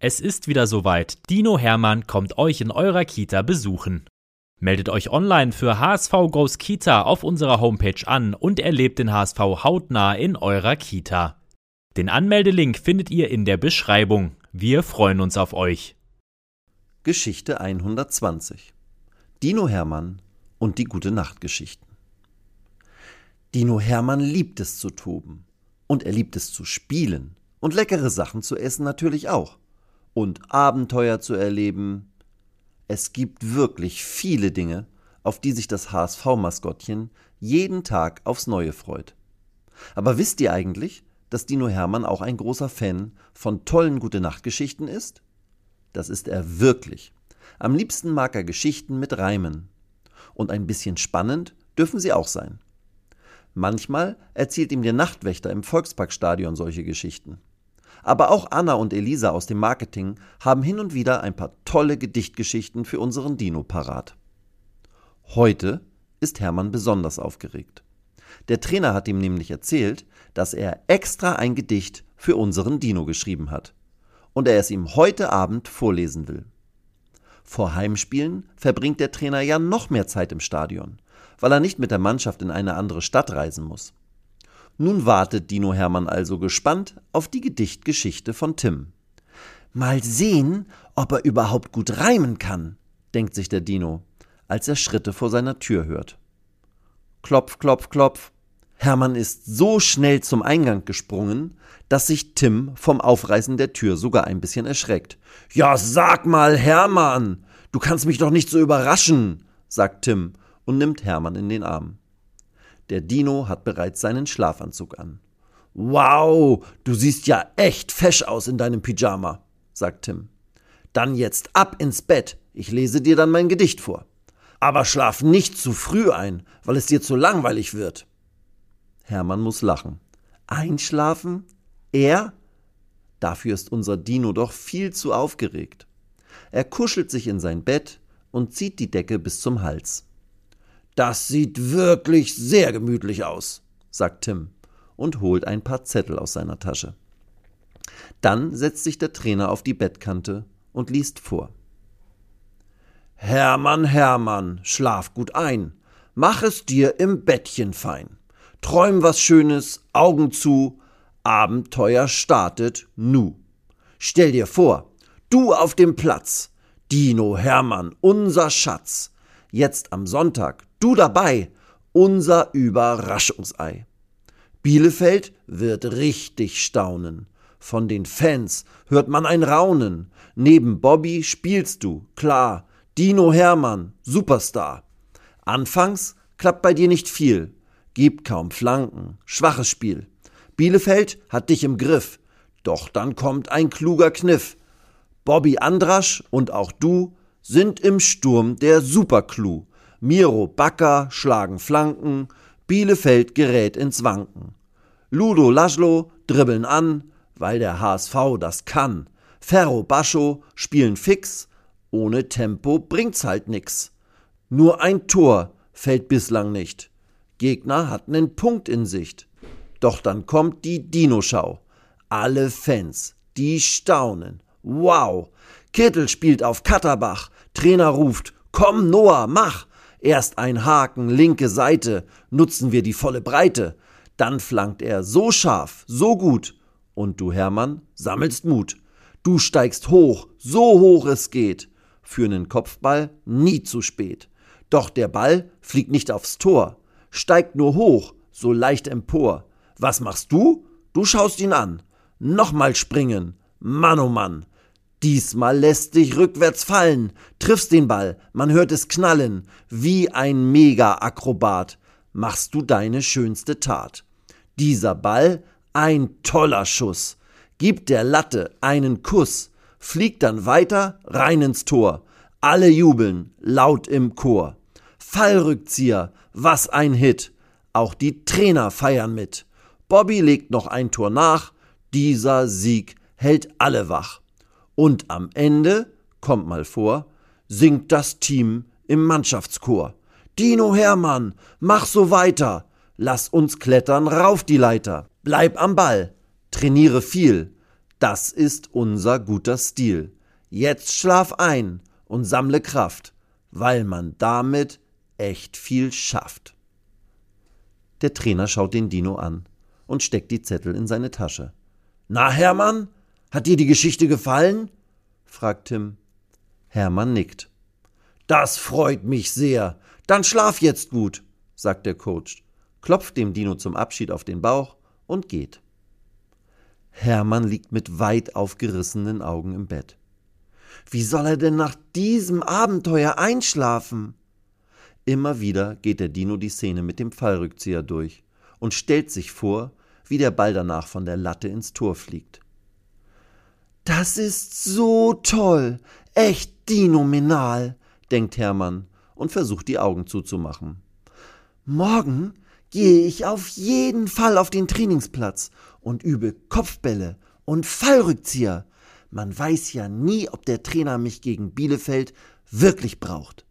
Es ist wieder soweit. Dino Hermann kommt euch in eurer Kita besuchen. Meldet euch online für HSV Goes Kita auf unserer Homepage an und erlebt den HSV hautnah in eurer Kita. Den Anmeldelink findet ihr in der Beschreibung. Wir freuen uns auf euch. Geschichte 120 Dino Hermann und die gute Nachtgeschichten. Dino Hermann liebt es zu toben. Und er liebt es zu spielen. Und leckere Sachen zu essen natürlich auch und Abenteuer zu erleben. Es gibt wirklich viele Dinge, auf die sich das HSV-Maskottchen jeden Tag aufs Neue freut. Aber wisst ihr eigentlich, dass Dino Hermann auch ein großer Fan von tollen Gute-Nacht-Geschichten ist? Das ist er wirklich. Am liebsten mag er Geschichten mit Reimen. Und ein bisschen spannend dürfen sie auch sein. Manchmal erzählt ihm der Nachtwächter im Volksparkstadion solche Geschichten. Aber auch Anna und Elisa aus dem Marketing haben hin und wieder ein paar tolle Gedichtgeschichten für unseren Dino parat. Heute ist Hermann besonders aufgeregt. Der Trainer hat ihm nämlich erzählt, dass er extra ein Gedicht für unseren Dino geschrieben hat und er es ihm heute Abend vorlesen will. Vor Heimspielen verbringt der Trainer ja noch mehr Zeit im Stadion, weil er nicht mit der Mannschaft in eine andere Stadt reisen muss. Nun wartet Dino Hermann also gespannt auf die Gedichtgeschichte von Tim. Mal sehen, ob er überhaupt gut reimen kann, denkt sich der Dino, als er Schritte vor seiner Tür hört. Klopf, klopf, klopf. Hermann ist so schnell zum Eingang gesprungen, dass sich Tim vom Aufreißen der Tür sogar ein bisschen erschreckt. Ja, sag mal, Hermann, du kannst mich doch nicht so überraschen, sagt Tim und nimmt Hermann in den Arm. Der Dino hat bereits seinen Schlafanzug an. Wow, du siehst ja echt fesch aus in deinem Pyjama, sagt Tim. Dann jetzt ab ins Bett, ich lese dir dann mein Gedicht vor. Aber schlaf nicht zu früh ein, weil es dir zu langweilig wird. Hermann muss lachen. Einschlafen? Er? Dafür ist unser Dino doch viel zu aufgeregt. Er kuschelt sich in sein Bett und zieht die Decke bis zum Hals. Das sieht wirklich sehr gemütlich aus, sagt Tim und holt ein paar Zettel aus seiner Tasche. Dann setzt sich der Trainer auf die Bettkante und liest vor. Hermann, Hermann, schlaf gut ein, mach es dir im Bettchen fein. Träum was Schönes, Augen zu, Abenteuer startet nu. Stell dir vor, du auf dem Platz, Dino Hermann, unser Schatz, jetzt am Sonntag Du dabei, unser Überraschungsei. Bielefeld wird richtig staunen. Von den Fans hört man ein Raunen. Neben Bobby spielst du, klar. Dino Hermann, Superstar. Anfangs klappt bei dir nicht viel. Gibt kaum Flanken, schwaches Spiel. Bielefeld hat dich im Griff. Doch dann kommt ein kluger Kniff. Bobby Andrasch und auch du sind im Sturm der Superclou. Miro Bakker schlagen Flanken, Bielefeld gerät ins Wanken. Ludo Laszlo dribbeln an, weil der HSV das kann. Ferro Bascho spielen fix, ohne Tempo bringt's halt nix. Nur ein Tor fällt bislang nicht. Gegner hat nen Punkt in Sicht. Doch dann kommt die Dino-Schau. Alle Fans, die staunen. Wow! Kittel spielt auf Katterbach. Trainer ruft, komm Noah, mach! Erst ein Haken, linke Seite, nutzen wir die volle Breite. Dann flankt er so scharf, so gut. Und du, Hermann, sammelst Mut. Du steigst hoch, so hoch es geht. Für einen Kopfball nie zu spät. Doch der Ball fliegt nicht aufs Tor, steigt nur hoch, so leicht empor. Was machst du? Du schaust ihn an. Nochmal springen. Mann, oh Mann. Diesmal lässt dich rückwärts fallen, triffst den Ball, man hört es knallen, wie ein Mega-Akrobat, machst du deine schönste Tat. Dieser Ball, ein toller Schuss, gibt der Latte einen Kuss, fliegt dann weiter rein ins Tor. Alle jubeln laut im Chor. Fallrückzieher, was ein Hit. Auch die Trainer feiern mit. Bobby legt noch ein Tor nach. Dieser Sieg hält alle wach. Und am Ende, kommt mal vor, singt das Team im Mannschaftschor. Dino Hermann, mach so weiter. Lass uns klettern rauf die Leiter. Bleib am Ball. Trainiere viel. Das ist unser guter Stil. Jetzt schlaf ein und sammle Kraft, weil man damit echt viel schafft. Der Trainer schaut den Dino an und steckt die Zettel in seine Tasche. Na, Hermann, hat dir die Geschichte gefallen? fragt Tim. Hermann nickt. Das freut mich sehr. Dann schlaf jetzt gut, sagt der Coach, klopft dem Dino zum Abschied auf den Bauch und geht. Hermann liegt mit weit aufgerissenen Augen im Bett. Wie soll er denn nach diesem Abenteuer einschlafen? Immer wieder geht der Dino die Szene mit dem Fallrückzieher durch und stellt sich vor, wie der Ball danach von der Latte ins Tor fliegt. Das ist so toll, echt dinominal, denkt Hermann und versucht die Augen zuzumachen. Morgen gehe ich auf jeden Fall auf den Trainingsplatz und übe Kopfbälle und Fallrückzieher. Man weiß ja nie, ob der Trainer mich gegen Bielefeld wirklich braucht.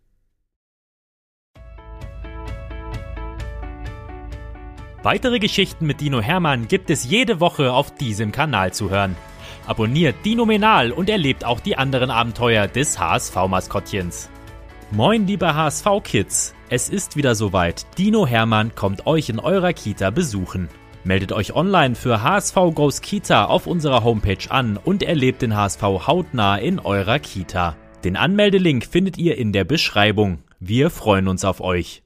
Weitere Geschichten mit Dino Hermann gibt es jede Woche auf diesem Kanal zu hören. Abonniert Dino Menal und erlebt auch die anderen Abenteuer des HSV-Maskottchens. Moin, liebe HSV-Kids! Es ist wieder soweit. Dino Hermann kommt euch in eurer Kita besuchen. Meldet euch online für HSV Goes Kita auf unserer Homepage an und erlebt den HSV hautnah in eurer Kita. Den Anmeldelink findet ihr in der Beschreibung. Wir freuen uns auf euch.